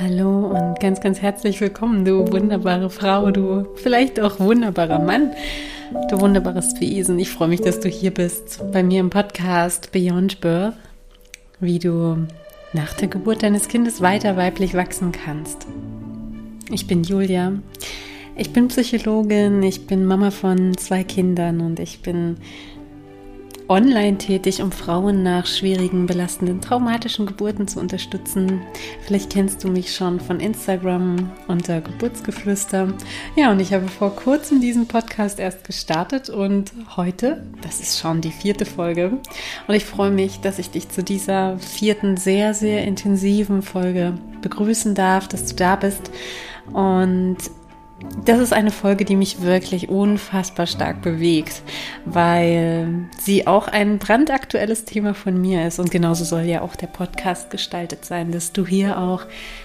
Hallo und ganz, ganz herzlich willkommen, du wunderbare Frau, du vielleicht auch wunderbarer Mann, du wunderbares Wesen. Ich freue mich, dass du hier bist bei mir im Podcast Beyond Birth, wie du nach der Geburt deines Kindes weiter weiblich wachsen kannst. Ich bin Julia. Ich bin Psychologin, ich bin Mama von zwei Kindern und ich bin online tätig, um Frauen nach schwierigen, belastenden, traumatischen Geburten zu unterstützen. Vielleicht kennst du mich schon von Instagram unter Geburtsgeflüster. Ja, und ich habe vor kurzem diesen Podcast erst gestartet und heute, das ist schon die vierte Folge. Und ich freue mich, dass ich dich zu dieser vierten, sehr, sehr intensiven Folge begrüßen darf, dass du da bist. Und das ist eine Folge, die mich wirklich unfassbar stark bewegt, weil sie auch ein brandaktuelles Thema von mir ist. Und genauso soll ja auch der Podcast gestaltet sein, dass du hier auch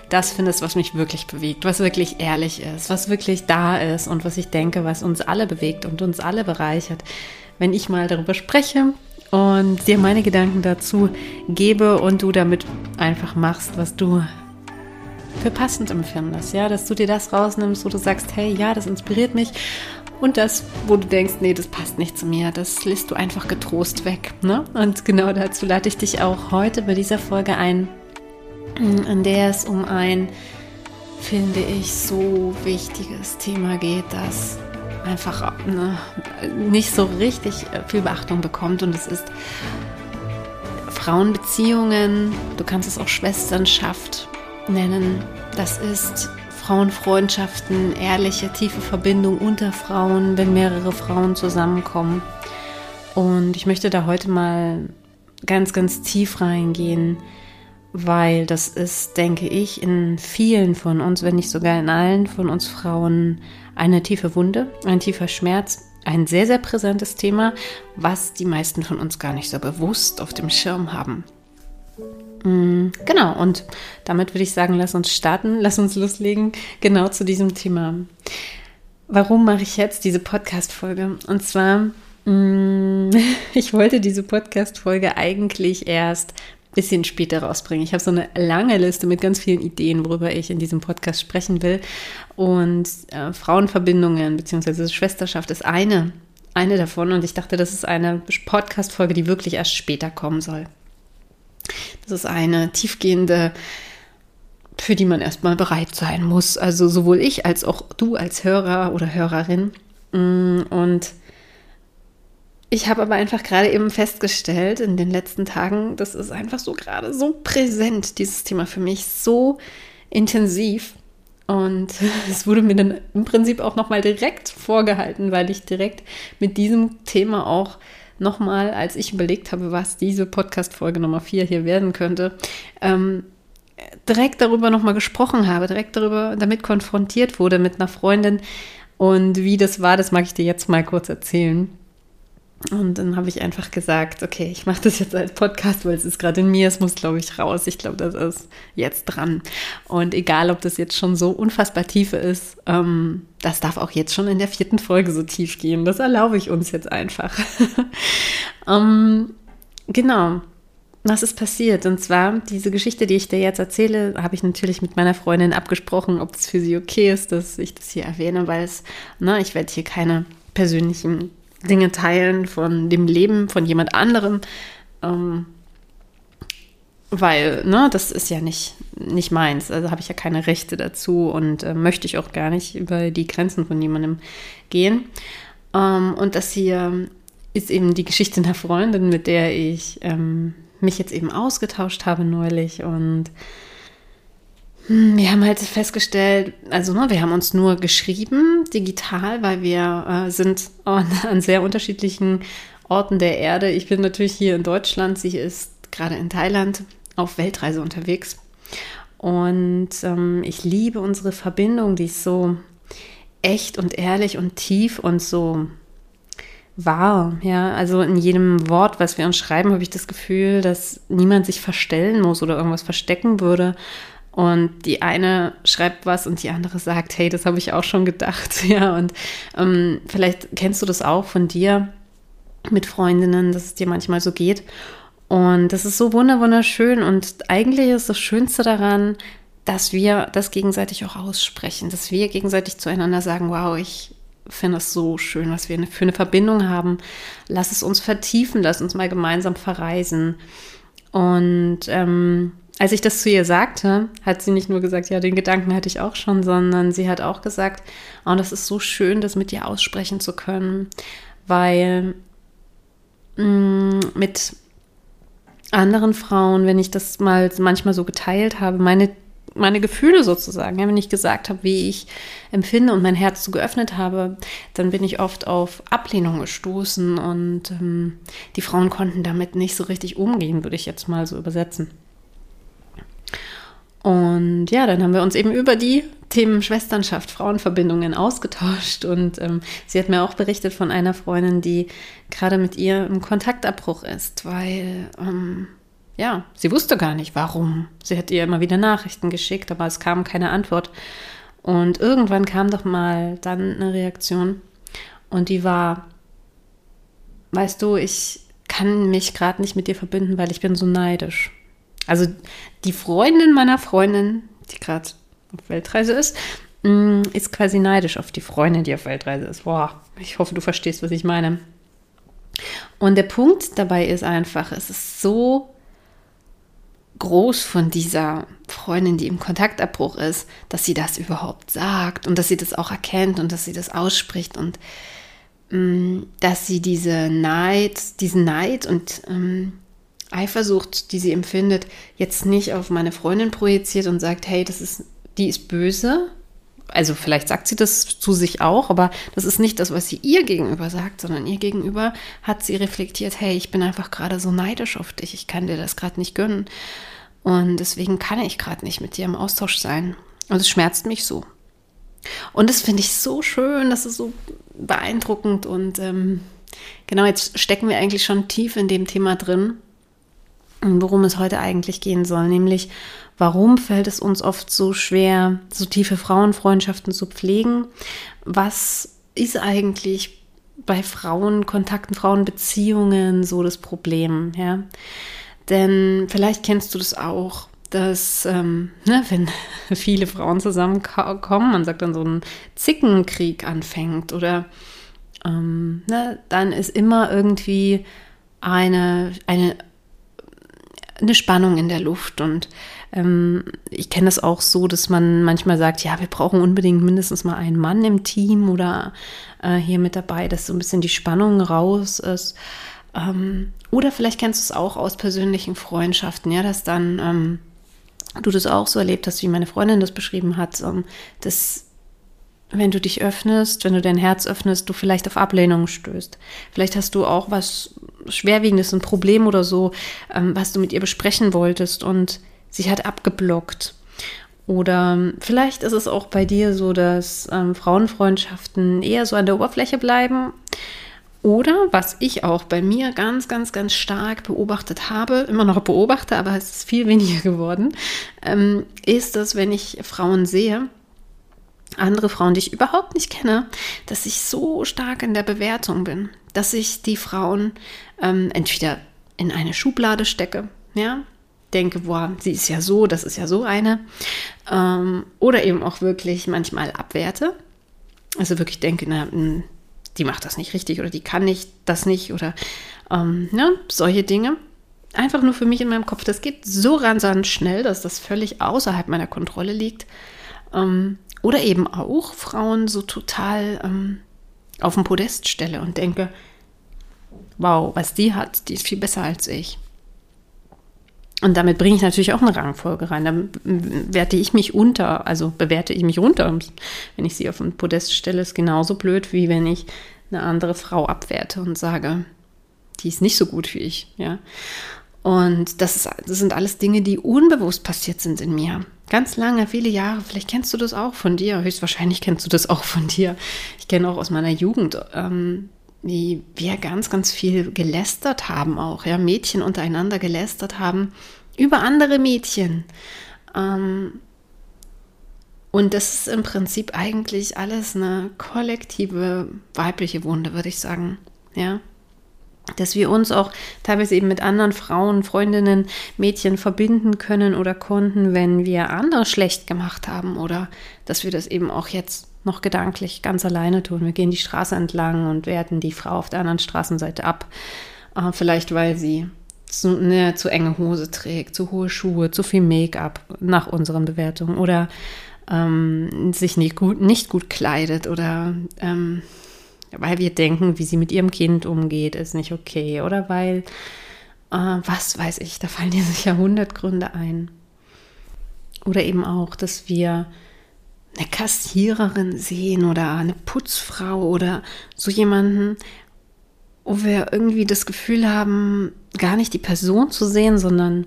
das findest, was mich wirklich bewegt, was wirklich ehrlich ist, was wirklich da ist und was ich denke, was uns alle bewegt und uns alle bereichert, wenn ich mal darüber spreche und dir meine Gedanken dazu gebe und du damit einfach machst, was du für passend empfindest, ja, dass du dir das rausnimmst, wo du sagst, hey, ja, das inspiriert mich. Und das, wo du denkst, nee, das passt nicht zu mir, das lässt du einfach getrost weg, ne? Und genau dazu lade ich dich auch heute bei dieser Folge ein, in der es um ein, finde ich, so wichtiges Thema geht, das einfach ne, nicht so richtig viel Beachtung bekommt. Und es ist Frauenbeziehungen, du kannst es auch Schwesternschaft nennen. Das ist Frauenfreundschaften, ehrliche, tiefe Verbindung unter Frauen, wenn mehrere Frauen zusammenkommen. Und ich möchte da heute mal ganz, ganz tief reingehen, weil das ist, denke ich, in vielen von uns, wenn nicht sogar in allen von uns Frauen, eine tiefe Wunde, ein tiefer Schmerz, ein sehr, sehr präsentes Thema, was die meisten von uns gar nicht so bewusst auf dem Schirm haben. Mm, genau, und damit würde ich sagen, lass uns starten, lass uns loslegen, genau zu diesem Thema. Warum mache ich jetzt diese Podcast-Folge? Und zwar, mm, ich wollte diese Podcast-Folge eigentlich erst ein bisschen später rausbringen. Ich habe so eine lange Liste mit ganz vielen Ideen, worüber ich in diesem Podcast sprechen will. Und äh, Frauenverbindungen bzw. Schwesterschaft ist eine, eine davon. Und ich dachte, das ist eine Podcast-Folge, die wirklich erst später kommen soll. Das ist eine tiefgehende, für die man erstmal bereit sein muss. Also sowohl ich als auch du als Hörer oder Hörerin. Mm, und ich habe aber einfach gerade eben festgestellt in den letzten Tagen, das ist einfach so gerade so präsent, dieses Thema für mich, so intensiv. Und es wurde mir dann im Prinzip auch nochmal direkt vorgehalten, weil ich direkt mit diesem Thema auch nochmal, als ich überlegt habe, was diese Podcast-Folge Nummer 4 hier werden könnte, ähm, direkt darüber nochmal gesprochen habe, direkt darüber damit konfrontiert wurde mit einer Freundin. Und wie das war, das mag ich dir jetzt mal kurz erzählen. Und dann habe ich einfach gesagt, okay, ich mache das jetzt als Podcast, weil es ist gerade in mir, es muss, glaube ich, raus. Ich glaube, das ist jetzt dran. Und egal, ob das jetzt schon so unfassbar tief ist, ähm, das darf auch jetzt schon in der vierten Folge so tief gehen. Das erlaube ich uns jetzt einfach. ähm, genau. Was ist passiert? Und zwar, diese Geschichte, die ich dir jetzt erzähle, habe ich natürlich mit meiner Freundin abgesprochen, ob es für sie okay ist, dass ich das hier erwähne, weil es, ne, ich werde hier keine persönlichen Dinge teilen von dem Leben von jemand anderem. Ähm, weil, ne, das ist ja nicht, nicht meins. Also habe ich ja keine Rechte dazu und äh, möchte ich auch gar nicht über die Grenzen von jemandem gehen. Ähm, und das hier ist eben die Geschichte einer Freundin, mit der ich ähm, mich jetzt eben ausgetauscht habe neulich und wir haben halt festgestellt, also ne, wir haben uns nur geschrieben, digital, weil wir äh, sind an, an, sehr unterschiedlichen Orten der Erde. Ich bin natürlich hier in Deutschland, sie ist gerade in Thailand auf Weltreise unterwegs. Und ähm, ich liebe unsere Verbindung, die ist so echt und ehrlich und tief und so wahr. Ja, also in jedem Wort, was wir uns schreiben, habe ich das Gefühl, dass niemand sich verstellen muss oder irgendwas verstecken würde, und die eine schreibt was und die andere sagt, hey, das habe ich auch schon gedacht. Ja, und ähm, vielleicht kennst du das auch von dir mit Freundinnen, dass es dir manchmal so geht. Und das ist so wunderschön. Und eigentlich ist das Schönste daran, dass wir das gegenseitig auch aussprechen, dass wir gegenseitig zueinander sagen, wow, ich finde es so schön, was wir für eine Verbindung haben. Lass es uns vertiefen, lass uns mal gemeinsam verreisen. Und ähm, als ich das zu ihr sagte, hat sie nicht nur gesagt, ja, den Gedanken hatte ich auch schon, sondern sie hat auch gesagt, oh, das ist so schön, das mit dir aussprechen zu können, weil mh, mm, mit anderen Frauen, wenn ich das mal manchmal so geteilt habe, meine meine Gefühle sozusagen. Ja, wenn ich gesagt habe, wie ich empfinde und mein Herz so geöffnet habe, dann bin ich oft auf Ablehnung gestoßen und ähm, die Frauen konnten damit nicht so richtig umgehen, würde ich jetzt mal so übersetzen. Und ja, dann haben wir uns eben über die Themen Schwesternschaft, Frauenverbindungen ausgetauscht. Und ähm, sie hat mir auch berichtet von einer Freundin, die gerade mit ihr im Kontaktabbruch ist, weil ähm, ja, sie wusste gar nicht, warum. Sie hat ihr immer wieder Nachrichten geschickt, aber es kam keine Antwort. Und irgendwann kam doch mal dann eine Reaktion und die war, weißt du, ich kann mich gerade nicht mit dir verbinden, weil ich bin so neidisch. Also die Freundin meiner Freundin, die gerade auf Weltreise ist, mm, ist quasi neidisch auf die Freundin, die auf Weltreise ist. Boah, ich hoffe, du verstehst, was ich meine. Und der Punkt dabei ist einfach, es ist so groß von dieser Freundin, die im Kontaktabbruch ist, dass sie das überhaupt sagt und dass sie das auch erkennt und dass sie das ausspricht und ähm, dass sie diese Neid, diesen Neid und ähm, Eifersucht, die sie empfindet, jetzt nicht auf meine Freundin projiziert und sagt, hey, das ist, die ist böse. Also vielleicht sagt sie das zu sich auch, aber das ist nicht das, was sie ihr gegenüber sagt, sondern ihr gegenüber hat sie reflektiert, hey, ich bin einfach gerade so neidisch auf dich, ich kann dir das gerade nicht gönnen. Und deswegen kann ich gerade nicht mit dir im Austausch sein. Und es schmerzt mich so. Und das finde ich so schön, das ist so beeindruckend. Und ähm, genau, jetzt stecken wir eigentlich schon tief in dem Thema drin, worum es heute eigentlich gehen soll. Nämlich, warum fällt es uns oft so schwer, so tiefe Frauenfreundschaften zu pflegen? Was ist eigentlich bei Frauenkontakten, Frauenbeziehungen so das Problem? Ja? Denn vielleicht kennst du das auch, dass, ähm, ne, wenn viele Frauen zusammenkommen, man sagt dann so ein Zickenkrieg anfängt oder ähm, ne, dann ist immer irgendwie eine, eine, eine Spannung in der Luft und ähm, ich kenne das auch so, dass man manchmal sagt, ja, wir brauchen unbedingt mindestens mal einen Mann im Team oder äh, hier mit dabei, dass so ein bisschen die Spannung raus ist. Ähm, oder vielleicht kennst du es auch aus persönlichen Freundschaften, ja, dass dann ähm, du das auch so erlebt hast, wie meine Freundin das beschrieben hat, ähm, dass wenn du dich öffnest, wenn du dein Herz öffnest, du vielleicht auf Ablehnung stößt. Vielleicht hast du auch was Schwerwiegendes, ein Problem oder so, ähm, was du mit ihr besprechen wolltest und sie hat abgeblockt. Oder ähm, vielleicht ist es auch bei dir so, dass ähm, Frauenfreundschaften eher so an der Oberfläche bleiben oder was ich auch bei mir ganz, ganz, ganz stark beobachtet habe, immer noch beobachte, aber es ist viel weniger geworden, ähm, ist, dass wenn ich Frauen sehe, andere Frauen, die ich überhaupt nicht kenne, dass ich so stark in der Bewertung bin, dass ich die Frauen ähm, entweder in eine Schublade stecke, ja, denke, boah, sie ist ja so, das ist ja so eine, ähm, oder eben auch wirklich manchmal abwerte. Also wirklich denke, na, hm, die macht das nicht richtig oder die kann nicht das nicht oder ähm, ne, solche Dinge. Einfach nur für mich in meinem Kopf. Das geht so rasant schnell, dass das völlig außerhalb meiner Kontrolle liegt. Ähm, oder eben auch Frauen so total ähm, auf den Podest stelle und denke, wow, was die hat, die ist viel besser als ich. Und damit bringe ich natürlich auch eine Rangfolge rein. Dann werte ich mich unter, also bewerte ich mich runter. Wenn ich sie auf ein Podest stelle, ist genauso blöd, wie wenn ich eine andere Frau abwerte und sage, die ist nicht so gut wie ich. Ja. Und das, ist, das sind alles Dinge, die unbewusst passiert sind in mir. Ganz lange, viele Jahre. Vielleicht kennst du das auch von dir. Höchstwahrscheinlich kennst du das auch von dir. Ich kenne auch aus meiner Jugend, ähm, wie wir ganz, ganz viel gelästert haben auch, ja, Mädchen untereinander gelästert haben über andere Mädchen. Ähm, und das ist im Prinzip eigentlich alles eine kollektive weibliche Wunde, würde ich sagen, ja. Dass wir uns auch teilweise eben mit anderen Frauen, Freundinnen, Mädchen verbinden können oder konnten, wenn wir andere schlecht gemacht haben oder dass wir das eben auch jetzt noch gedanklich ganz alleine tun. Wir gehen die Straße entlang und werten die Frau auf der anderen Straßenseite ab. Äh, vielleicht weil sie zu, eine zu enge Hose trägt, zu hohe Schuhe, zu viel Make-up nach unseren Bewertungen oder ähm, sich nicht gut, nicht gut kleidet oder ähm, weil wir denken, wie sie mit ihrem Kind umgeht, ist nicht okay oder weil, äh, was weiß ich, da fallen dir sicher hundert Gründe ein. Oder eben auch, dass wir eine Kassiererin sehen oder eine Putzfrau oder so jemanden, wo wir irgendwie das Gefühl haben, gar nicht die Person zu sehen, sondern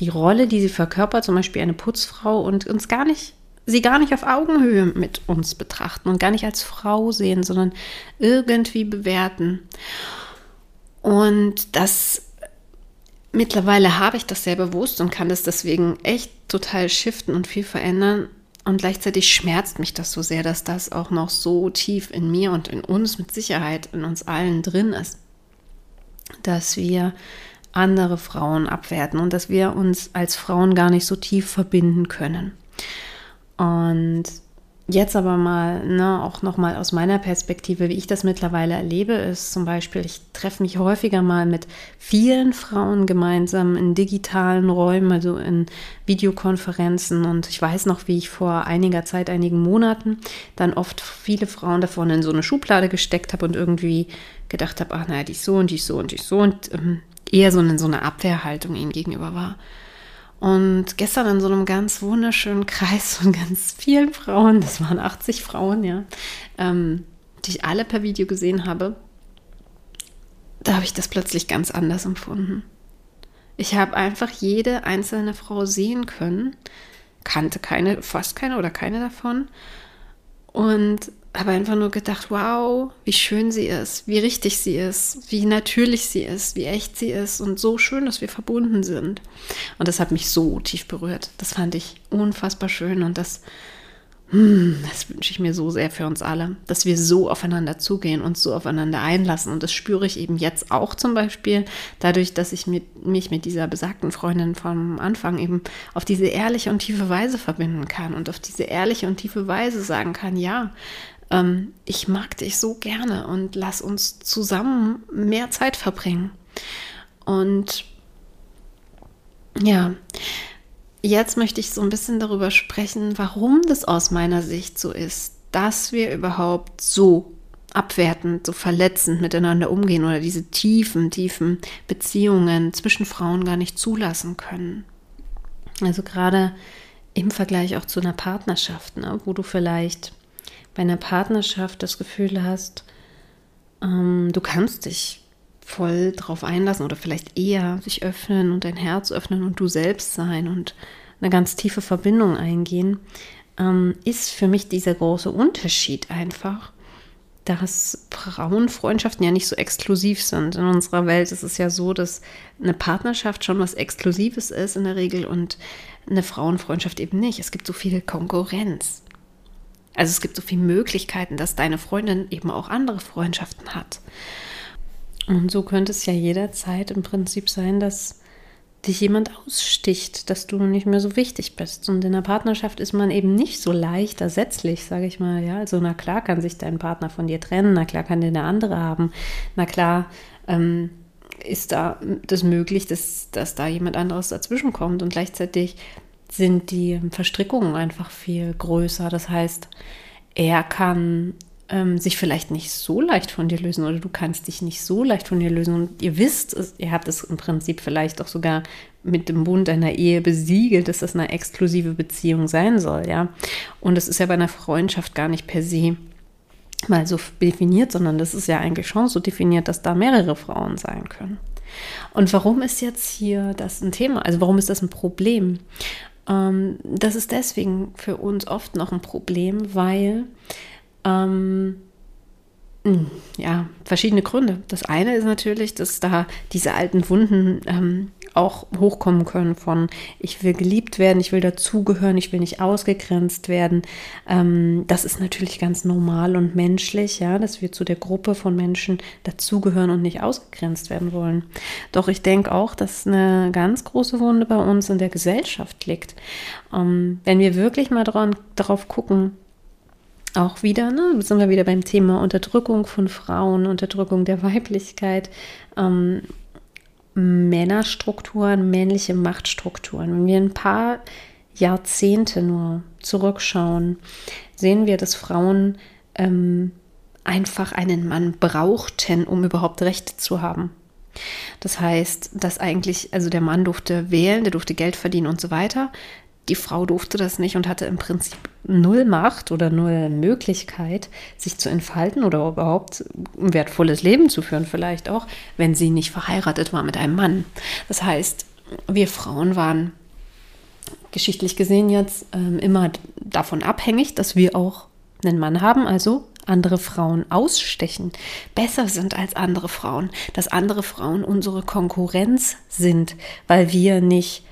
die Rolle, die sie verkörpert, zum Beispiel eine Putzfrau und uns gar nicht, sie gar nicht auf Augenhöhe mit uns betrachten und gar nicht als Frau sehen, sondern irgendwie bewerten. Und das mittlerweile habe ich das sehr bewusst und kann das deswegen echt total shiften und viel verändern. Und gleichzeitig schmerzt mich das so sehr, dass das auch noch so tief in mir und in uns mit Sicherheit, in uns allen drin ist, dass wir andere Frauen abwerten und dass wir uns als Frauen gar nicht so tief verbinden können. Und Jetzt aber mal, ne, auch nochmal aus meiner Perspektive, wie ich das mittlerweile erlebe, ist zum Beispiel, ich treffe mich häufiger mal mit vielen Frauen gemeinsam in digitalen Räumen, also in Videokonferenzen. Und ich weiß noch, wie ich vor einiger Zeit, einigen Monaten, dann oft viele Frauen davon in so eine Schublade gesteckt habe und irgendwie gedacht habe, ach naja, die ist so und die ist so und die ist so und ähm, eher so in so eine Abwehrhaltung ihnen gegenüber war. Und gestern in so einem ganz wunderschönen Kreis von ganz vielen Frauen, das waren 80 Frauen, ja, ähm, die ich alle per Video gesehen habe, da habe ich das plötzlich ganz anders empfunden. Ich habe einfach jede einzelne Frau sehen können, kannte keine, fast keine oder keine davon und habe einfach nur gedacht, wow, wie schön sie ist, wie richtig sie ist, wie natürlich sie ist, wie echt sie ist und so schön, dass wir verbunden sind. Und das hat mich so tief berührt. Das fand ich unfassbar schön und das, das wünsche ich mir so sehr für uns alle, dass wir so aufeinander zugehen und so aufeinander einlassen. Und das spüre ich eben jetzt auch zum Beispiel dadurch, dass ich mit, mich mit dieser besagten Freundin vom Anfang eben auf diese ehrliche und tiefe Weise verbinden kann und auf diese ehrliche und tiefe Weise sagen kann, ja, ähm, ich mag dich so gerne und lass uns zusammen mehr Zeit verbringen. Und ja, jetzt möchte ich so ein bisschen darüber sprechen, warum das aus meiner Sicht so ist, dass wir überhaupt so abwertend, so verletzend miteinander umgehen oder diese tiefen, tiefen Beziehungen zwischen Frauen gar nicht zulassen können. Also gerade im Vergleich auch zu einer Partnerschaft, ne, wo du vielleicht bei einer Partnerschaft das Gefühl hast, ähm, du kannst dich voll drauf einlassen oder vielleicht eher sich öffnen und dein Herz öffnen und du selbst sein und eine ganz tiefe Verbindung eingehen, ähm, ist für mich dieser große Unterschied einfach, dass Frauenfreundschaften ja nicht so exklusiv sind. In unserer Welt ist es ja so, dass eine Partnerschaft schon was Exklusives ist in der Regel und eine Frauenfreundschaft eben nicht. Es gibt so viel Konkurrenz. Also es gibt so viele Möglichkeiten, dass deine Freundin eben auch andere Freundschaften hat. Und so könnte es ja jederzeit im Prinzip sein, dass dich jemand aussticht, dass du nicht mehr so wichtig bist. Und in der Partnerschaft ist man eben nicht so leicht ersetzlich, sage ich mal. Ja, also na klar kann sich dein Partner von dir trennen, na klar kann der eine andere haben, na klar ähm, ist da das möglich, dass, dass da jemand anderes dazwischen kommt. Und gleichzeitig sind die Verstrickungen einfach viel größer. Das heißt, er kann ähm, sich vielleicht nicht so leicht von dir lösen oder du kannst dich nicht so leicht von dir lösen. Und ihr wisst, ihr habt es im Prinzip vielleicht auch sogar mit dem Bund einer Ehe besiegelt, dass das eine exklusive Beziehung sein soll, ja. Und das ist ja bei einer Freundschaft gar nicht per se mal so definiert, sondern das ist ja eigentlich schon so definiert, dass da mehrere Frauen sein können. Und warum ist jetzt hier das ein Thema? Also warum ist das ein Problem? Ähm, das ist deswegen für uns oft noch ein Problem, weil ähm, hm, ja, verschiedene Gründe. Das eine ist natürlich, dass da diese alten Wunden ähm, auch hochkommen können von, ich will geliebt werden, ich will dazugehören, ich will nicht ausgegrenzt werden. Ähm, das ist natürlich ganz normal und menschlich, ja, dass wir zu der Gruppe von Menschen dazugehören und nicht ausgegrenzt werden wollen. Doch ich denke auch, dass eine ganz große Wunde bei uns in der Gesellschaft liegt. Ähm, wenn wir wirklich mal dran, darauf gucken, auch wieder, ne, sind wir wieder beim Thema Unterdrückung von Frauen, Unterdrückung der Weiblichkeit, ähm, Männerstrukturen, männliche Machtstrukturen. Wenn wir ein paar Jahrzehnte nur zurückschauen, sehen wir, dass Frauen ähm, einfach einen Mann brauchten, um überhaupt Rechte zu haben. Das heißt, dass eigentlich, also der Mann durfte wählen, der durfte Geld verdienen und so weiter die Frau durfte das nicht und hatte im Prinzip null Macht oder null Möglichkeit, sich zu entfalten oder überhaupt ein wertvolles Leben zu führen, vielleicht auch, wenn sie nicht verheiratet war mit einem Mann. Das heißt, wir Frauen waren geschichtlich gesehen jetzt ähm, immer davon abhängig, dass wir auch einen Mann haben, also andere Frauen ausstechen, besser sind als andere Frauen, dass andere Frauen unsere Konkurrenz sind, weil wir nicht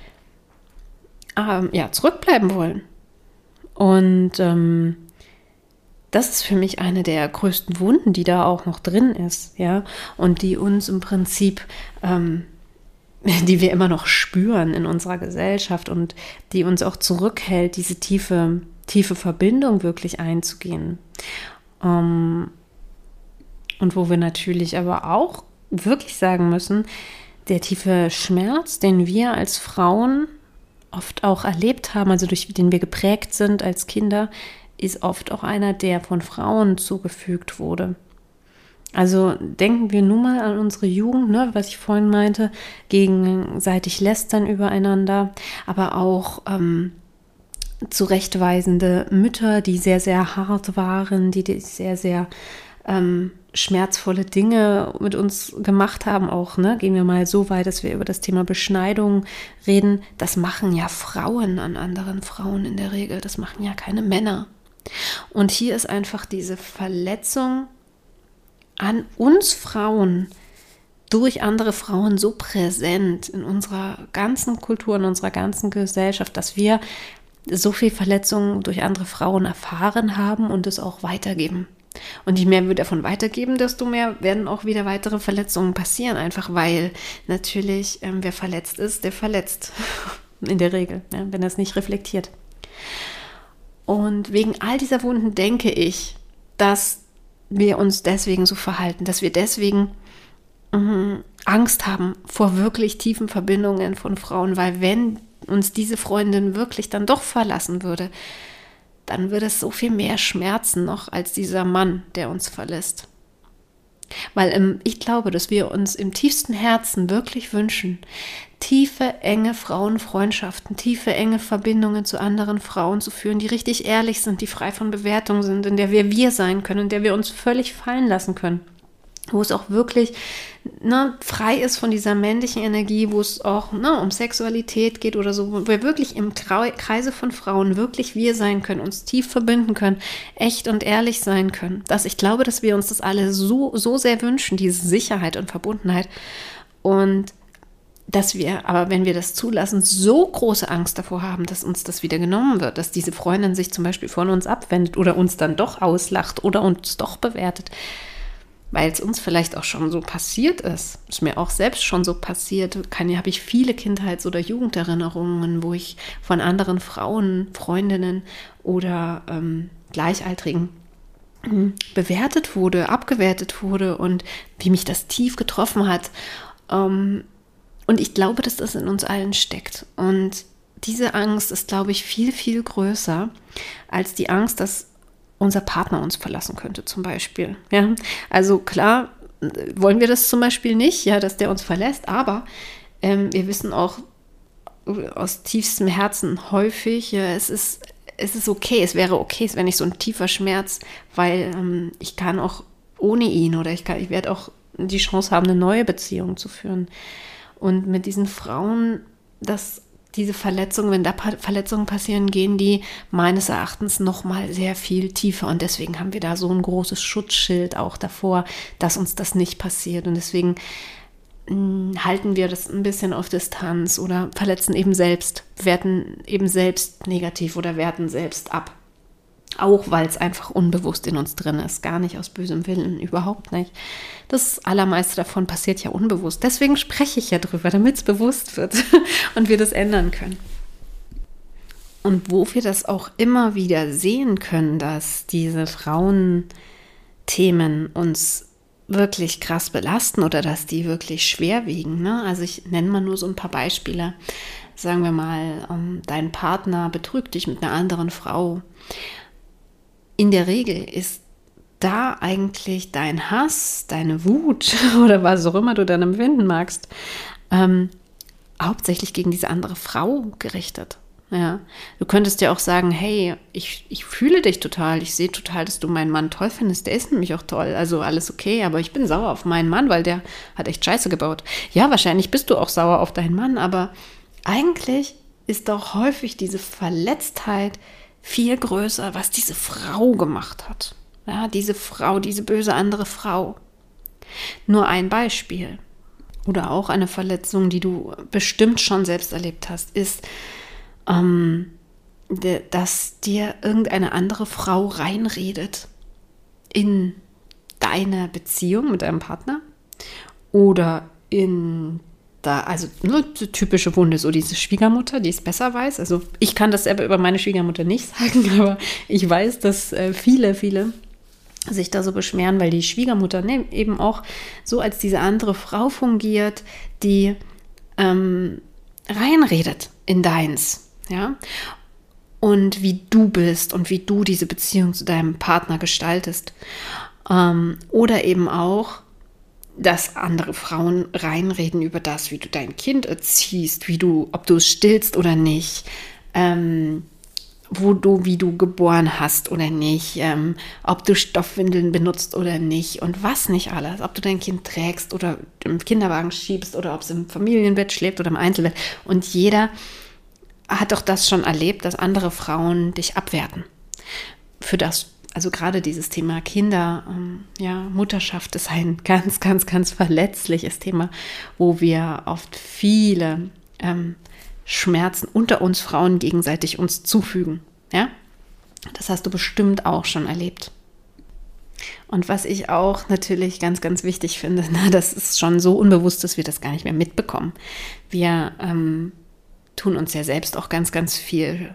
ähm, ja, zurückbleiben wollen. Und ähm, das ist für mich eine der größten Wunden, die da auch noch drin ist, ja, und die uns im Prinzip, ähm, die wir immer noch spüren in unserer Gesellschaft und die uns auch zurückhält, diese tiefe, tiefe Verbindung wirklich einzugehen. Ähm, und wo wir natürlich aber auch wirklich sagen müssen, der tiefe Schmerz, den wir als Frauen oft auch erlebt haben, also durch den wir geprägt sind als Kinder, ist oft auch einer, der von Frauen zugefügt wurde. Also denken wir nun mal an unsere Jugend, ne, was ich vorhin meinte, gegenseitig lästern übereinander, aber auch ähm, zurechtweisende Mütter, die sehr, sehr hart waren, die, sehr, sehr ähm, schmerzvolle Dinge mit uns gemacht haben, auch, ne, gehen wir mal so weit, dass wir über das Thema Beschneidung reden. Das machen ja Frauen an anderen Frauen in der Regel. Das machen ja keine Männer. Und hier ist einfach diese Verletzung an uns Frauen durch andere Frauen so präsent in unserer ganzen Kultur, in unserer ganzen Gesellschaft, dass wir so viel Verletzungen durch andere Frauen erfahren haben und es auch weitergeben. Und je mehr wir davon weitergeben, desto mehr werden auch wieder weitere Verletzungen passieren. Einfach weil natürlich, ähm, wer verletzt ist, der verletzt. In der Regel, ja, wenn er es nicht reflektiert. Und wegen all dieser Wunden denke ich, dass wir uns deswegen so verhalten, dass wir deswegen mh, Angst haben vor wirklich tiefen Verbindungen von Frauen, weil wenn uns diese Freundin wirklich dann doch verlassen würde, dann würde es so viel mehr schmerzen noch als dieser Mann, der uns verlässt. Weil im, ich glaube, dass wir uns im tiefsten Herzen wirklich wünschen, tiefe, enge Frauenfreundschaften, tiefe, enge Verbindungen zu anderen Frauen zu führen, die richtig ehrlich sind, die frei von Bewertung sind, in der wir wir sein können, in der wir uns völlig fallen lassen können wo es auch wirklich ne, frei ist von dieser männlichen Energie, wo es auch ne, um Sexualität geht oder so, wo wir wirklich im Kreise von Frauen wirklich wir sein können, uns tief verbinden können, echt und ehrlich sein können. Dass ich glaube, dass wir uns das alle so, so sehr wünschen, diese Sicherheit und Verbundenheit. Und dass wir, aber wenn wir das zulassen, so große Angst davor haben, dass uns das wieder genommen wird, dass diese Freundin sich zum Beispiel von uns abwendet oder uns dann doch auslacht oder uns doch bewertet weil es uns vielleicht auch schon so passiert ist. Ist mir auch selbst schon so passiert. Habe ich viele Kindheits- oder Jugenderinnerungen, wo ich von anderen Frauen, Freundinnen oder ähm, Gleichaltrigen hm, bewertet wurde, abgewertet wurde und wie mich das tief getroffen hat. Ähm, und ich glaube, dass das in uns allen steckt. Und diese Angst ist, glaube ich, viel, viel größer als die Angst, dass unser Partner uns verlassen könnte, zum Beispiel. Ja, also klar wollen wir das zum Beispiel nicht, ja, dass der uns verlässt, aber ähm, wir wissen auch aus tiefstem Herzen häufig, ja, es ist, es ist okay, es wäre okay, es wäre nicht so ein tiefer Schmerz, weil ähm, ich kann auch ohne ihn oder ich, ich werde auch die Chance haben, eine neue Beziehung zu führen. Und mit diesen Frauen das diese Verletzungen, wenn da Verletzungen passieren, gehen die meines Erachtens noch mal sehr viel tiefer und deswegen haben wir da so ein großes Schutzschild auch davor, dass uns das nicht passiert und deswegen hm, halten wir das ein bisschen auf Distanz oder verletzen eben selbst, werten eben selbst negativ oder werten selbst ab. Auch weil es einfach unbewusst in uns drin ist, gar nicht aus bösem Willen, überhaupt nicht. Das allermeiste davon passiert ja unbewusst. Deswegen spreche ich ja drüber, damit es bewusst wird und wir das ändern können. Und wo wir das auch immer wieder sehen können, dass diese Frauenthemen uns wirklich krass belasten oder dass die wirklich schwer wiegen. Ne? Also ich nenne mal nur so ein paar Beispiele. Sagen wir mal, um, dein Partner betrügt dich mit einer anderen Frau in der Regel ist da eigentlich dein Hass, deine Wut oder was auch immer du dann empfinden magst, ähm, hauptsächlich gegen diese andere Frau gerichtet. Ja, du könntest ja auch sagen, hey, ich, ich fühle dich total, ich sehe total, dass du meinen Mann toll findest, der ist nämlich auch toll, also alles okay, aber ich bin sauer auf meinen Mann, weil der hat echt Scheiße gebaut. Ja, wahrscheinlich bist du auch sauer auf deinen Mann, aber eigentlich ist doch häufig diese Verletztheit, viel größer, was diese Frau gemacht hat. Ja, diese Frau, diese böse andere Frau. Nur ein Beispiel oder auch eine Verletzung, die du bestimmt schon selbst erlebt hast, ist, ähm, dass dir irgendeine andere Frau reinredet in deine Beziehung mit deinem Partner oder in da, also so typische Wunde, so diese Schwiegermutter, die es besser weiß. Also ich kann das selber über meine Schwiegermutter nicht sagen, aber ich weiß, dass äh, viele, viele sich da so beschweren, weil die Schwiegermutter ne, eben auch so als diese andere Frau fungiert, die ähm, reinredet in deins, ja. Und wie du bist und wie du diese Beziehung zu deinem Partner gestaltest. Ähm, oder eben auch dass andere Frauen reinreden über das, wie du dein Kind erziehst, wie du, ob du es stillst oder nicht, ähm, wo du, wie du geboren hast oder nicht, ähm, ob du Stoffwindeln benutzt oder nicht und was nicht alles, ob du dein Kind trägst oder im Kinderwagen schiebst oder ob es im Familienbett schläft oder im Einzelbett. Und jeder hat doch das schon erlebt, dass andere Frauen dich abwerten für das, also gerade dieses Thema Kinder, ähm, ja, Mutterschaft ist ein ganz, ganz, ganz verletzliches Thema, wo wir oft viele ähm, Schmerzen unter uns Frauen gegenseitig uns zufügen. Ja, das hast du bestimmt auch schon erlebt. Und was ich auch natürlich ganz, ganz wichtig finde, na, das ist schon so unbewusst, dass wir das gar nicht mehr mitbekommen. Wir ähm, tun uns ja selbst auch ganz, ganz viel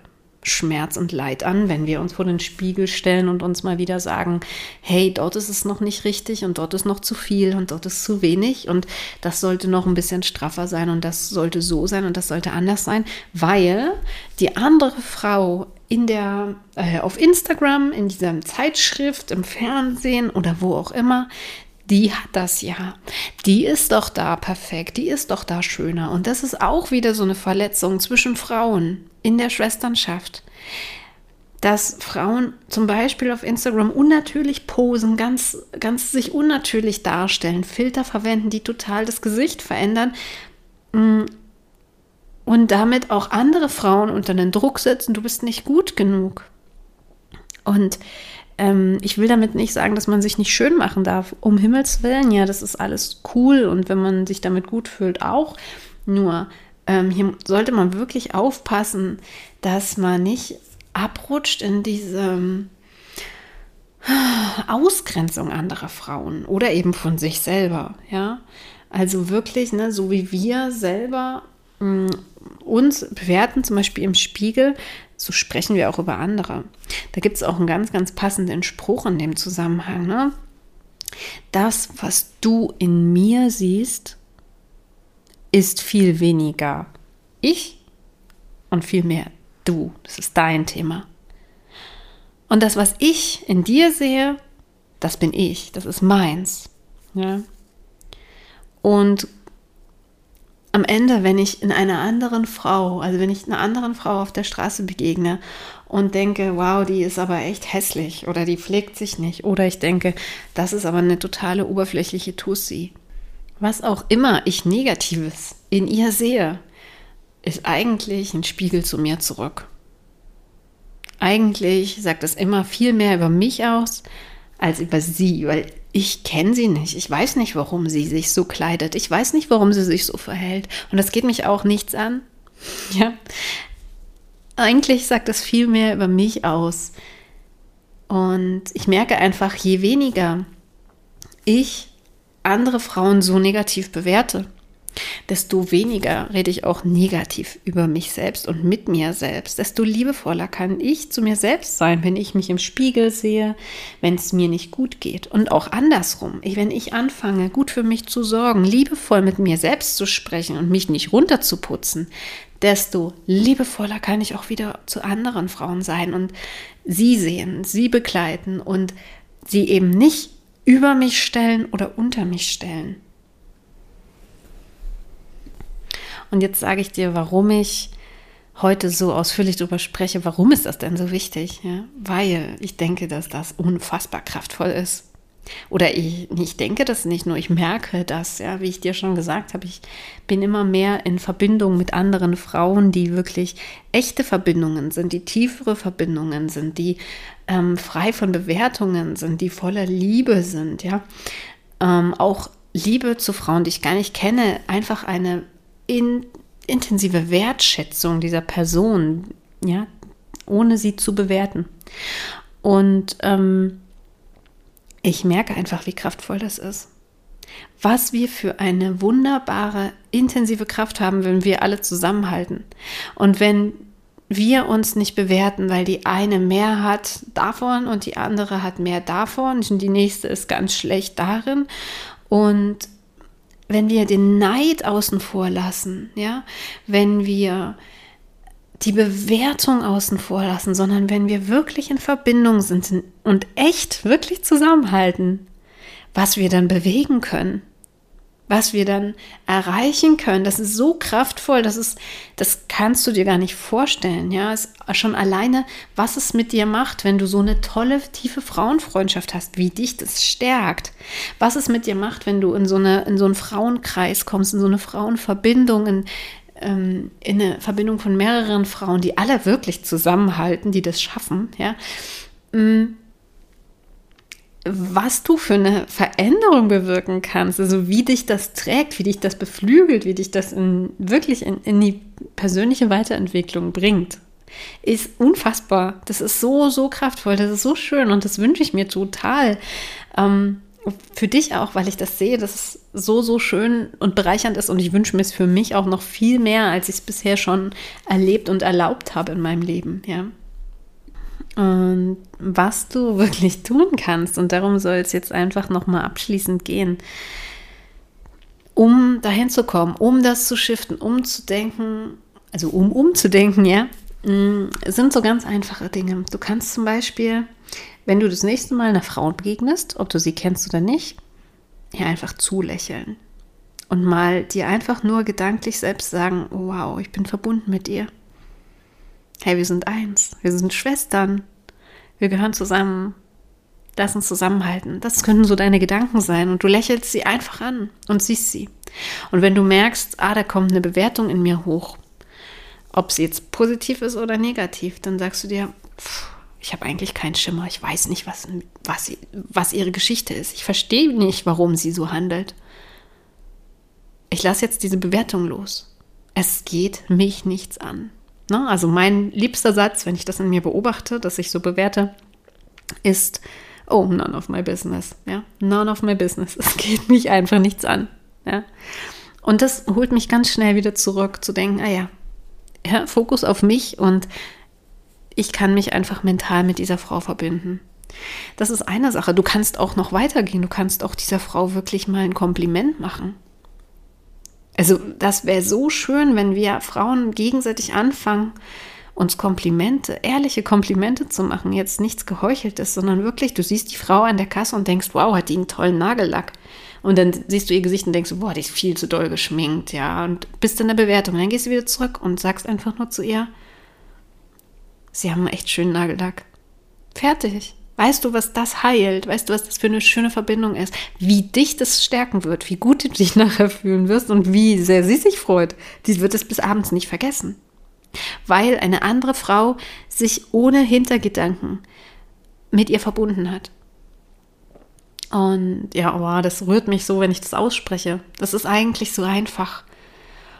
Schmerz und Leid an, wenn wir uns vor den Spiegel stellen und uns mal wieder sagen, hey, dort ist es noch nicht richtig und dort ist noch zu viel und dort ist zu wenig und das sollte noch ein bisschen straffer sein und das sollte so sein und das sollte anders sein, weil die andere Frau in der äh, auf Instagram, in dieser Zeitschrift, im Fernsehen oder wo auch immer, die hat das ja. Die ist doch da perfekt, die ist doch da schöner. Und das ist auch wieder so eine Verletzung zwischen Frauen in der Schwesternschaft. Dass Frauen zum Beispiel auf Instagram unnatürlich posen, ganz, ganz sich unnatürlich darstellen, Filter verwenden, die total das Gesicht verändern mm, und damit auch andere Frauen unter den Druck setzen, du bist nicht gut genug. Und ähm, ich will damit nicht sagen, dass man sich nicht schön machen darf. Um Himmels Willen, ja, das ist alles cool und wenn man sich damit gut fühlt, auch. Nur ähm, hier sollte man wirklich aufpassen, dass man nicht abrutscht in diese ähm, Ausgrenzung anderer Frauen oder eben von sich selber, ja. Also wirklich, ne, so wie wir selber mh, mm, uns bewerten, zum Beispiel im Spiegel, so sprechen wir auch über andere. Da gibt es auch einen ganz, ganz passenden Spruch in dem Zusammenhang. Ne? Das, was du in mir siehst, ist viel weniger ich und viel mehr du. Das ist dein Thema. Und das, was ich in dir sehe, das bin ich, das ist meins. Ja? Und am Ende, wenn ich in einer anderen Frau, also wenn ich einer anderen Frau auf der Straße begegne und denke, wow, die ist aber echt hässlich oder die pflegt sich nicht oder ich denke, das ist aber eine totale oberflächliche Tussi. Was auch immer ich Negatives in ihr sehe, ist eigentlich ein Spiegel zu mir zurück. Eigentlich sagt es immer viel mehr über mich aus als über sie, weil ich kenne sie nicht. Ich weiß nicht, warum sie sich so kleidet. Ich weiß nicht, warum sie sich so verhält. Und das geht mich auch nichts an. Ja. Eigentlich sagt das viel mehr über mich aus. Und ich merke einfach, je weniger ich andere Frauen so negativ bewerte, desto weniger rede ich auch negativ über mich selbst und mit mir selbst. Desto liebevoller kann ich zu mir selbst sein, wenn ich mich im Spiegel sehe, wenn es mir nicht gut geht. Und auch andersrum, wenn ich anfange, gut für mich zu sorgen, liebevoll mit mir selbst zu sprechen und mich nicht runterzuputzen, desto liebevoller kann ich auch wieder zu anderen Frauen sein und sie sehen, sie begleiten und sie eben nicht über mich stellen oder unter mich stellen. Und jetzt sage ich dir, warum ich heute so ausführlich darüber spreche. Warum ist das denn so wichtig? Ja? Weil ich denke, dass das unfassbar kraftvoll ist. Oder ich, ich denke das nicht nur, ich merke das, ja, wie ich dir schon gesagt habe, ich bin immer mehr in Verbindung mit anderen Frauen, die wirklich echte Verbindungen sind, die tiefere Verbindungen sind, die ähm, frei von Bewertungen sind, die voller Liebe sind, ja. Ähm, auch Liebe zu Frauen, die ich gar nicht kenne, einfach eine in, intensive Wertschätzung dieser Person, ja, ohne sie zu bewerten. Und ähm, ich merke einfach, wie kraftvoll das ist. Was wir für eine wunderbare, intensive Kraft haben, wenn wir alle zusammenhalten. Und wenn wir uns nicht bewerten, weil die eine mehr hat davon und die andere hat mehr davon und die nächste ist ganz schlecht darin. Und wenn wir den Neid außen vor lassen, ja, wenn wir die Bewertung außen vor lassen, sondern wenn wir wirklich in Verbindung sind und echt wirklich zusammenhalten, was wir dann bewegen können was wir dann erreichen können, das ist so kraftvoll, das ist, das kannst du dir gar nicht vorstellen. Ja, es schon alleine, was es mit dir macht, wenn du so eine tolle, tiefe Frauenfreundschaft hast, wie dich das stärkt. Was es mit dir macht, wenn du in so eine, in so einen Frauenkreis kommst, in so eine Frauenverbindung, in, ähm, in eine Verbindung von mehreren Frauen, die alle wirklich zusammenhalten, die das schaffen. Ja. Mm was du für eine Veränderung bewirken kannst, also wie dich das trägt, wie dich das beflügelt, wie dich das in, wirklich in, in die persönliche Weiterentwicklung bringt, ist unfassbar. Das ist so, so kraftvoll, das ist so schön und das wünsche ich mir total. Ähm, für dich auch, weil ich das sehe, dass es so, so schön und bereichernd ist und ich wünsche mir es für mich auch noch viel mehr, als ich es bisher schon erlebt und erlaubt habe in meinem Leben, ja und was du wirklich tun kannst. Und darum soll es jetzt einfach nochmal abschließend gehen, um dahin zu kommen, um das zu shiften, um zu denken, also um umzudenken, ja, mm, sind so ganz einfache Dinge. Du kannst zum Beispiel, wenn du das nächste Mal einer Frau begegnest, ob du sie kennst oder nicht, ja einfach zulächeln. Und mal dir einfach nur gedanklich selbst sagen, wow, ich bin verbunden mit ihr hey, wir sind eins, wir sind Schwestern, wir gehören zusammen, lass uns zusammenhalten. Das können so deine Gedanken sein und du lächelst sie einfach an und siehst sie. Und wenn du merkst, ah, da kommt eine Bewertung in mir hoch, ob sie jetzt positiv ist oder negativ, dann sagst du dir, pff, ich habe eigentlich keinen Schimmer, ich weiß nicht, was, was, was ihre Geschichte ist. Ich verstehe nicht, warum sie so handelt. Ich lasse jetzt diese Bewertung los. Es geht mich nichts an. Ne? Also mein liebster Satz, wenn ich das in mir beobachte, dass ich so bewerte, ist, oh, none of my business. Ja? None of my business. Es geht mich einfach nichts an. Ja? Und das holt mich ganz schnell wieder zurück, zu denken, ah ja, ja, Fokus auf mich und ich kann mich einfach mental mit dieser Frau verbinden. Das ist eine Sache. Du kannst auch noch weitergehen. Du kannst auch dieser Frau wirklich mal ein Kompliment machen. Also das wäre so schön, wenn wir Frauen gegenseitig anfangen, uns Komplimente, ehrliche Komplimente zu machen. Jetzt nichts Geheucheltes, sondern wirklich, du siehst die Frau an der Kasse und denkst, wow, hat die einen tollen Nagellack. Und dann siehst du ihr Gesicht und denkst, boah, die ist viel zu doll geschminkt, ja. Und bist in der Bewertung. Dann gehst du wieder zurück und sagst einfach nur zu ihr, sie haben echt schönen Nagellack. Fertig. Weißt du, was das heilt? Weißt du, was das für eine schöne Verbindung ist? Wie dich das stärken wird, wie gut du dich nachher fühlen wirst und wie sehr sie sich freut. Die wird es bis abends nicht vergessen. Weil eine andere Frau sich ohne Hintergedanken mit ihr verbunden hat. Und ja, oh, das rührt mich so, wenn ich das ausspreche. Das ist eigentlich so einfach.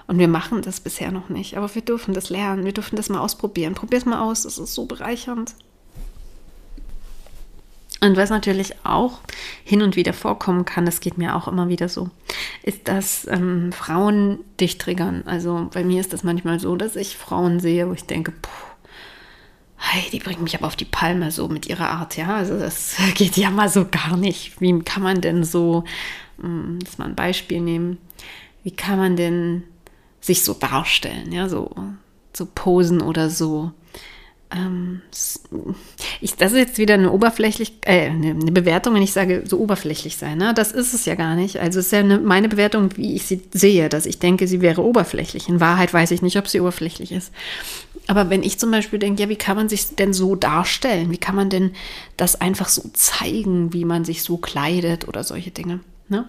Und wir machen das bisher noch nicht. Aber wir dürfen das lernen. Wir dürfen das mal ausprobieren. Probier es mal aus. Das ist so bereichernd. Und was natürlich auch hin und wieder vorkommen kann, das geht mir auch immer wieder so, ist, dass ähm, Frauen dich triggern. Also bei mir ist das manchmal so, dass ich Frauen sehe, wo ich denke, puh, hey, die bringen mich aber auf die Palme so mit ihrer Art, ja. Also das geht ja mal so gar nicht. Wie kann man denn so, hm, dass mal ein Beispiel nehmen, wie kann man denn sich so darstellen, ja, so, so posen oder so ähm, ich, das ist jetzt wieder eine oberflächlich, äh, eine, Bewertung, wenn ich sage, so oberflächlich sein. Ne? Das ist es ja gar nicht. Also es ist ja eine, meine Bewertung, wie ich sie sehe, dass ich denke, sie wäre oberflächlich. In Wahrheit weiß ich nicht, ob sie oberflächlich ist. Aber wenn ich zum Beispiel denke, ja, wie kann man sich denn so darstellen? Wie kann man denn das einfach so zeigen, wie man sich so kleidet oder solche Dinge? Ne?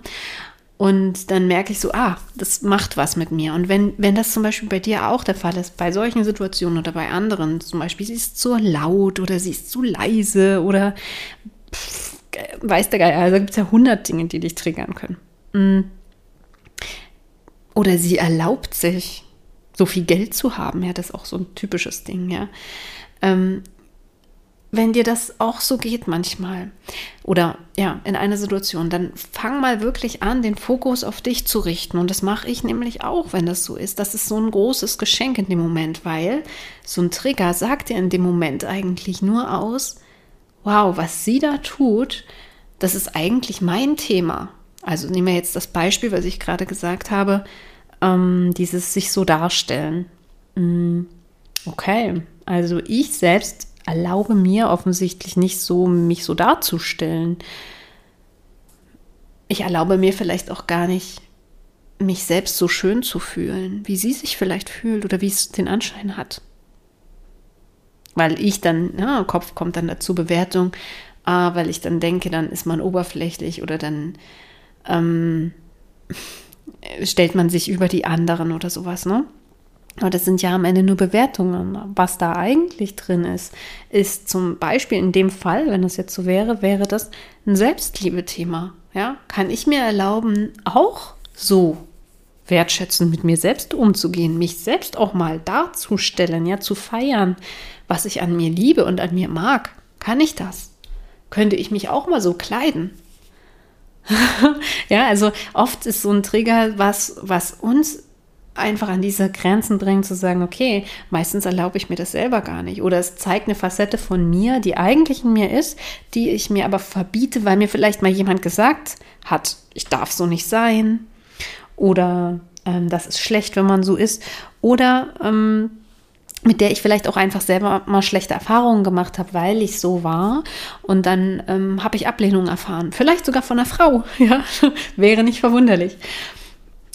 Und dann merke ich so, ah, das macht was mit mir. Und wenn, wenn das zum Beispiel bei dir auch der Fall ist, bei solchen Situationen oder bei anderen, zum Beispiel sie ist zu laut oder sie ist zu leise oder pff, weiß der Geil, also gibt es ja hundert Dinge, die dich triggern können. Mm. Oder sie erlaubt sich, so viel Geld zu haben, ja, das ist auch so ein typisches Ding, ja. Ähm, wenn dir das auch so geht manchmal oder ja, in einer Situation, dann fang mal wirklich an, den Fokus auf dich zu richten. Und das mache ich nämlich auch, wenn das so ist. Das ist so ein großes Geschenk in dem Moment, weil so ein Trigger sagt dir in dem Moment eigentlich nur aus, wow, was sie da tut, das ist eigentlich mein Thema. Also nehmen wir jetzt das Beispiel, was ich gerade gesagt habe, ähm, dieses sich so darstellen. Mm, okay, also ich selbst erlaube mir offensichtlich nicht so, mich so darzustellen. Ich erlaube mir vielleicht auch gar nicht, mich selbst so schön zu fühlen, wie sie sich vielleicht fühlt oder wie es den Anschein hat. Weil ich dann, ja, Kopf kommt dann dazu Bewertung, ah, weil ich dann denke, dann ist man oberflächlich oder dann ähm, stellt man sich über die anderen oder sowas, ne? Aber das sind ja am Ende nur Bewertungen. Was da eigentlich drin ist, ist zum Beispiel in dem Fall, wenn das jetzt so wäre, wäre das ein Selbstliebe-Thema. Ja, kann ich mir erlauben, auch so wertschätzend mit mir selbst umzugehen, mich selbst auch mal darzustellen, ja, zu feiern, was ich an mir liebe und an mir mag. Kann ich das? Könnte ich mich auch mal so kleiden? ja, also oft ist so ein Trigger was, was uns einfach an diese Grenzen bringen, zu sagen, okay, meistens erlaube ich mir das selber gar nicht. Oder es zeigt eine Facette von mir, die eigentlich in mir ist, die ich mir aber verbiete, weil mir vielleicht mal jemand gesagt hat, ich darf so nicht sein. Oder ähm, das ist schlecht, wenn man so ist. Oder ähm, mit der ich vielleicht auch einfach selber mal schlechte Erfahrungen gemacht habe, weil ich so war. Und dann ähm, habe ich Ablehnung erfahren. Vielleicht sogar von einer Frau. Ja, wäre nicht verwunderlich.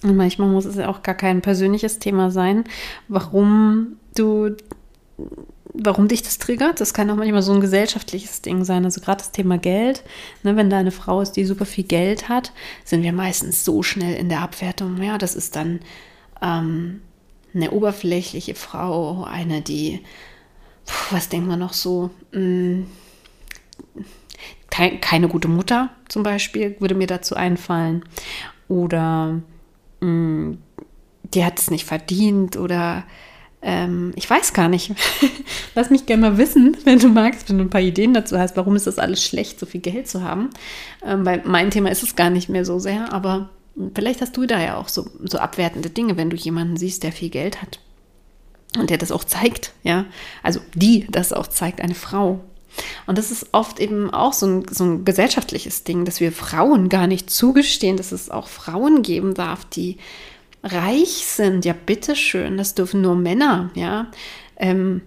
Und manchmal muss es ja auch gar kein persönliches Thema sein, warum du, warum dich das triggert. Das kann auch manchmal so ein gesellschaftliches Ding sein. Also gerade das Thema Geld. Ne, wenn da eine Frau ist, die super viel Geld hat, sind wir meistens so schnell in der Abwertung. Ja, das ist dann ähm, eine oberflächliche Frau, eine, die, was denkt man noch so, mh, hm, keine gute Mutter zum Beispiel, würde mir dazu einfallen. Oder Mm, die hat es nicht verdient oder ähm, ich weiß gar nicht. Lass mich gerne mal wissen, wenn du magst, wenn du ein paar Ideen dazu hast, warum ist das alles schlecht, so viel Geld zu haben. Ähm, weil mein Thema ist es gar nicht mehr so sehr, aber vielleicht hast du da ja auch so, so abwertende Dinge, wenn du jemanden siehst, der viel Geld hat und der das auch zeigt, ja. Also die das auch zeigt, eine Frau. Und das ist oft eben auch so ein, so ein gesellschaftliches Ding, dass wir Frauen gar nicht zugestehen, dass es auch Frauen geben darf, die reich sind. Ja, bitteschön, das dürfen nur Männer, ja. Ähm,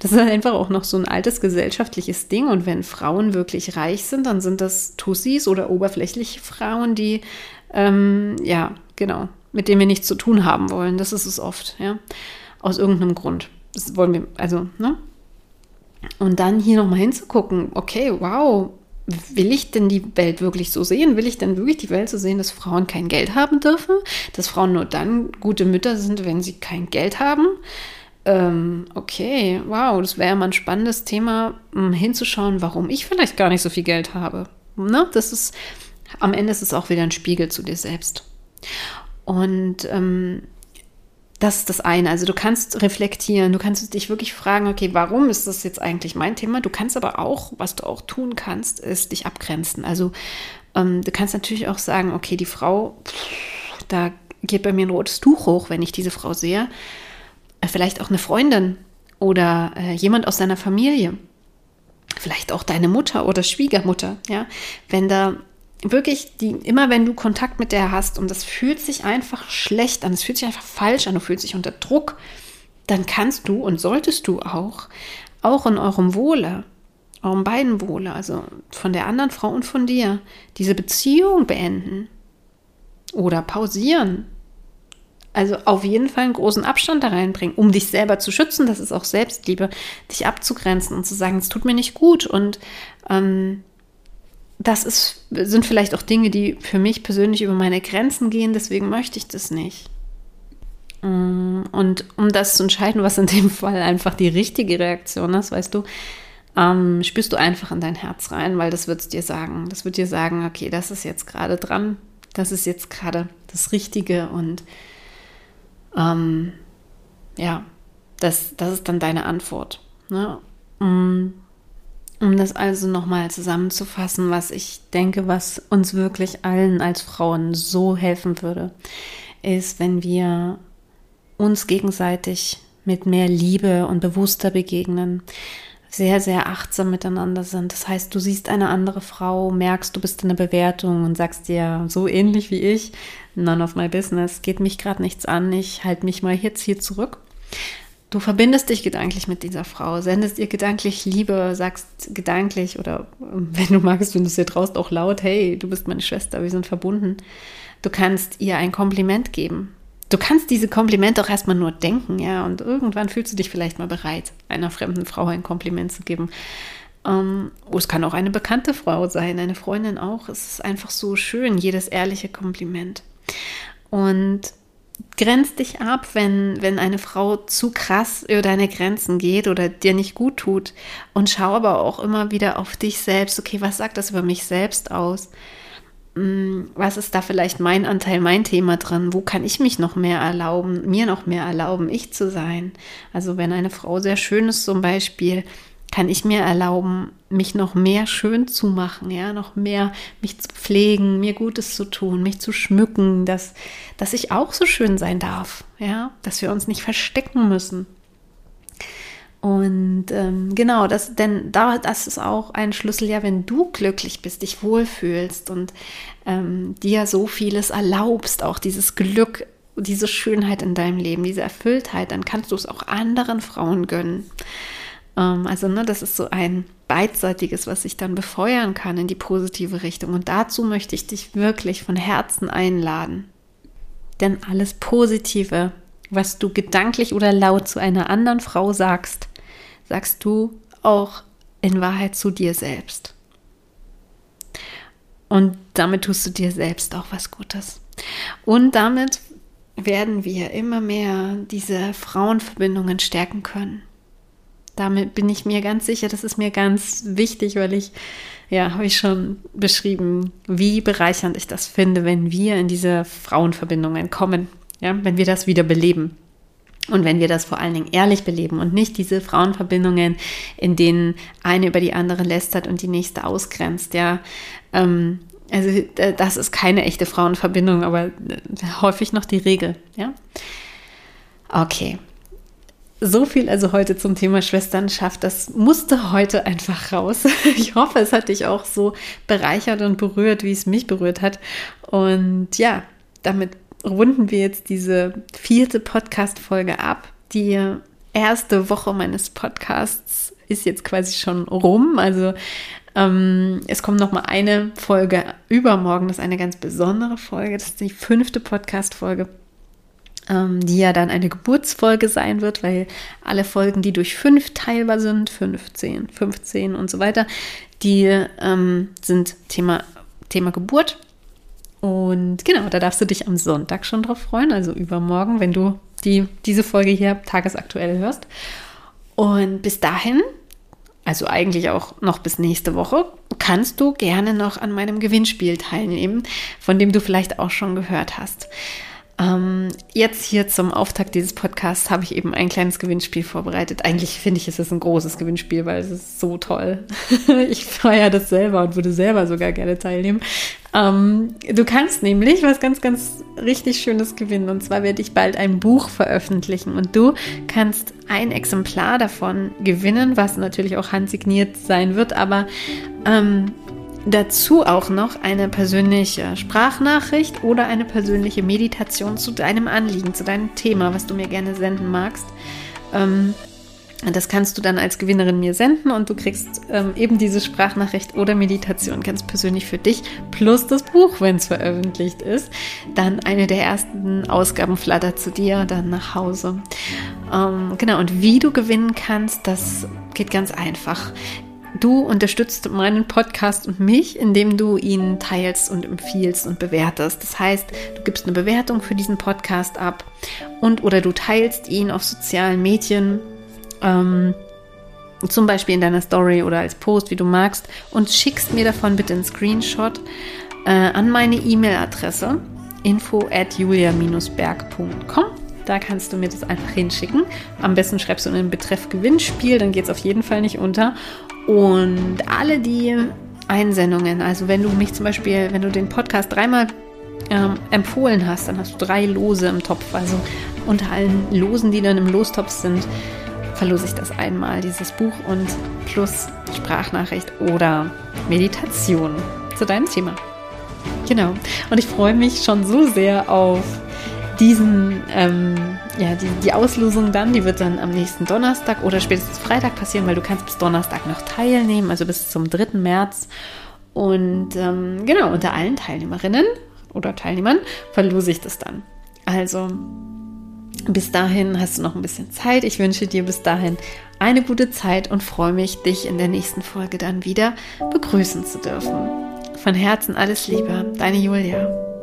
das ist einfach auch noch so ein altes gesellschaftliches Ding. Und wenn Frauen wirklich reich sind, dann sind das Tussis oder oberflächliche Frauen, die, ähm, ja, genau, mit denen wir nichts zu tun haben wollen. Das ist es oft, ja. Aus irgendeinem Grund. Das wollen wir, also, ne? Und dann hier nochmal hinzugucken, okay, wow, will ich denn die Welt wirklich so sehen? Will ich denn wirklich die Welt so sehen, dass Frauen kein Geld haben dürfen? Dass Frauen nur dann gute Mütter sind, wenn sie kein Geld haben? Ähm, okay, wow, das wäre mal ein spannendes Thema, um hinzuschauen, warum ich vielleicht gar nicht so viel Geld habe. Ne? Das ist, am Ende ist es auch wieder ein Spiegel zu dir selbst. Und ähm, das ist das eine. Also du kannst reflektieren, du kannst dich wirklich fragen, okay, warum ist das jetzt eigentlich mein Thema? Du kannst aber auch, was du auch tun kannst, ist dich abgrenzen. Also ähm, du kannst natürlich auch sagen, okay, die Frau, da geht bei mir ein rotes Tuch hoch, wenn ich diese Frau sehe. Äh, vielleicht auch eine Freundin oder äh, jemand aus deiner Familie. Vielleicht auch deine Mutter oder Schwiegermutter, ja. Wenn da wirklich die, immer wenn du Kontakt mit der hast und das fühlt sich einfach schlecht an, es fühlt sich einfach falsch an, du fühlst dich unter Druck, dann kannst du und solltest du auch, auch in eurem Wohle, eurem beiden Wohle, also von der anderen Frau und von dir, diese Beziehung beenden oder pausieren. Also auf jeden Fall einen großen Abstand da reinbringen, um dich selber zu schützen. Das ist auch Selbstliebe, dich abzugrenzen und zu sagen, es tut mir nicht gut und ähm, das ist, sind vielleicht auch Dinge, die für mich persönlich über meine Grenzen gehen, deswegen möchte ich das nicht. Mm, und um das zu entscheiden, was in dem Fall einfach die richtige Reaktion ist, weißt du, ähm, spürst du einfach in dein Herz rein, weil das wird dir sagen. Das wird dir sagen, okay, das ist jetzt gerade dran, das ist jetzt gerade das Richtige und ähm, ja, das, das ist dann deine Antwort. Ne? Mm. Um das also nochmal zusammenzufassen, was ich denke, was uns wirklich allen als Frauen so helfen würde, ist, wenn wir uns gegenseitig mit mehr Liebe und bewusster begegnen, sehr, sehr achtsam miteinander sind. Das heißt, du siehst eine andere Frau, merkst, du bist in der Bewertung und sagst dir so ähnlich wie ich, none of my business, geht mich gerade nichts an, ich halte mich mal jetzt hier zurück. Du verbindest dich gedanklich mit dieser Frau, sendest ihr gedanklich Liebe, sagst gedanklich oder ähm, wenn du magst, wenn du es dir traust, auch laut, hey, du bist meine Schwester, wir sind verbunden. Du kannst ihr ein Kompliment geben. Du kannst diese Komplimente auch erstmal nur denken, ja, und irgendwann fühlst du dich vielleicht mal bereit, einer fremden Frau ein Kompliment zu geben. Ähm, oh, es kann auch eine bekannte Frau sein, eine Freundin auch. Es ist einfach so schön, jedes ehrliche Kompliment. Und grenz dich ab, wenn, wenn eine Frau zu krass über deine Grenzen geht oder dir nicht gut tut. Und schau aber auch immer wieder auf dich selbst. Okay, was sagt das über mich selbst aus? Hm, was ist da vielleicht mein Anteil, mein Thema drin? Wo kann ich mich noch mehr erlauben, mir noch mehr erlauben, ich zu sein? Also wenn eine Frau sehr schön ist zum Beispiel, kann ich mir erlauben, mich noch mehr schön zu machen, ja, noch mehr mich zu pflegen, mir Gutes zu tun, mich zu schmücken, dass, dass ich auch so schön sein darf, ja, dass wir uns nicht verstecken müssen. Und ähm, genau, das, denn da, das ist auch ein Schlüssel, ja, wenn du glücklich bist, dich wohlfühlst und ähm, dir so vieles erlaubst, auch dieses Glück, diese Schönheit in deinem Leben, diese Erfülltheit, dann kannst du es auch anderen Frauen gönnen. Ähm, also, ne, das ist so ein beidseitiges, was sich dann befeuern kann in die positive Richtung. Und dazu möchte ich dich wirklich von Herzen einladen. Denn alles Positive, was du gedanklich oder laut zu einer anderen Frau sagst, sagst du auch in Wahrheit zu dir selbst. Und damit tust du dir selbst auch was Gutes. Und damit werden wir immer mehr diese Frauenverbindungen stärken können. Damit bin ich mir ganz sicher, das ist mir ganz wichtig, weil ich, ja, habe ich schon beschrieben, wie bereichernd ich das finde, wenn wir in diese Frauenverbindungen kommen, ja, wenn wir das wieder beleben. Und wenn wir das vor allen Dingen ehrlich beleben und nicht diese Frauenverbindungen, in denen eine über die andere lästert und die nächste ausgrenzt, ja. Ähm, also das ist keine echte Frauenverbindung, aber häufig noch die Regel, ja. Okay, so viel also heute zum Thema Schwesternschaft. Das musste heute einfach raus. Ich hoffe, es hat dich auch so bereichert und berührt, wie es mich berührt hat. Und ja, damit runden wir jetzt diese vierte Podcast-Folge ab. Die erste Woche meines Podcasts ist jetzt quasi schon rum. Also ähm, es kommt noch mal eine Folge übermorgen. Das ist eine ganz besondere Folge. Das ist die fünfte Podcast-Folge die ja dann eine Geburtsfolge sein wird, weil alle Folgen, die durch fünf teilbar sind, 15, 15 und so weiter, die ähm, sind Thema, Thema Geburt. Und genau, da darfst du dich am Sonntag schon drauf freuen, also übermorgen, wenn du die, diese Folge hier tagesaktuell hörst. Und bis dahin also eigentlich auch noch bis nächste Woche, kannst du gerne noch an meinem Gewinnspiel teilnehmen, von dem du vielleicht auch schon gehört hast. Ähm, jetzt hier zum Auftakt dieses Podcasts habe ich eben ein kleines Gewinnspiel vorbereitet. Eigentlich finde ich, es ist ein großes Gewinnspiel, weil es ist so toll. ich feiere das selber und würde selber sogar gerne teilnehmen. Ähm, du kannst nämlich was ganz, ganz richtig Schönes gewinnen. Und zwar werde ich bald ein Buch veröffentlichen und du kannst ein Exemplar davon gewinnen, was natürlich auch handsigniert sein wird, aber ähm, Dazu auch noch eine persönliche Sprachnachricht oder eine persönliche Meditation zu deinem Anliegen, zu deinem Thema, was du mir gerne senden magst. Ähm, das kannst du dann als Gewinnerin mir senden und du kriegst ähm, eben diese Sprachnachricht oder Meditation ganz persönlich für dich plus das Buch, wenn es veröffentlicht ist. Dann eine der ersten Ausgaben flattert zu dir dann nach Hause. Ähm, genau, und wie du gewinnen kannst, das geht ganz einfach. Du unterstützt meinen Podcast und mich, indem du ihn teilst und empfiehlst und bewertest. Das heißt, du gibst eine Bewertung für diesen Podcast ab und oder du teilst ihn auf sozialen Medien, ähm, zum Beispiel in deiner Story oder als Post, wie du magst, und schickst mir davon bitte einen Screenshot äh, an meine E-Mail-Adresse info at julia-berg.com. Da kannst du mir das einfach hinschicken. Am besten schreibst du in den Betreff Gewinnspiel, dann geht es auf jeden Fall nicht unter. Und alle die Einsendungen, also wenn du mich zum Beispiel, wenn du den Podcast dreimal ähm, empfohlen hast, dann hast du drei Lose im Topf. Also unter allen Losen, die dann im Lostopf sind, verlose ich das einmal, dieses Buch und plus Sprachnachricht oder Meditation zu deinem Thema. Genau. Und ich freue mich schon so sehr auf diesen, ähm, ja, die, die Auslosung dann, die wird dann am nächsten Donnerstag oder spätestens Freitag passieren, weil du kannst bis Donnerstag noch teilnehmen, also bis zum 3. März. Und ähm, genau, unter allen Teilnehmerinnen oder Teilnehmern verlose ich das dann. Also bis dahin hast du noch ein bisschen Zeit. Ich wünsche dir bis dahin eine gute Zeit und freue mich, dich in der nächsten Folge dann wieder begrüßen zu dürfen. Von Herzen alles Liebe, deine Julia.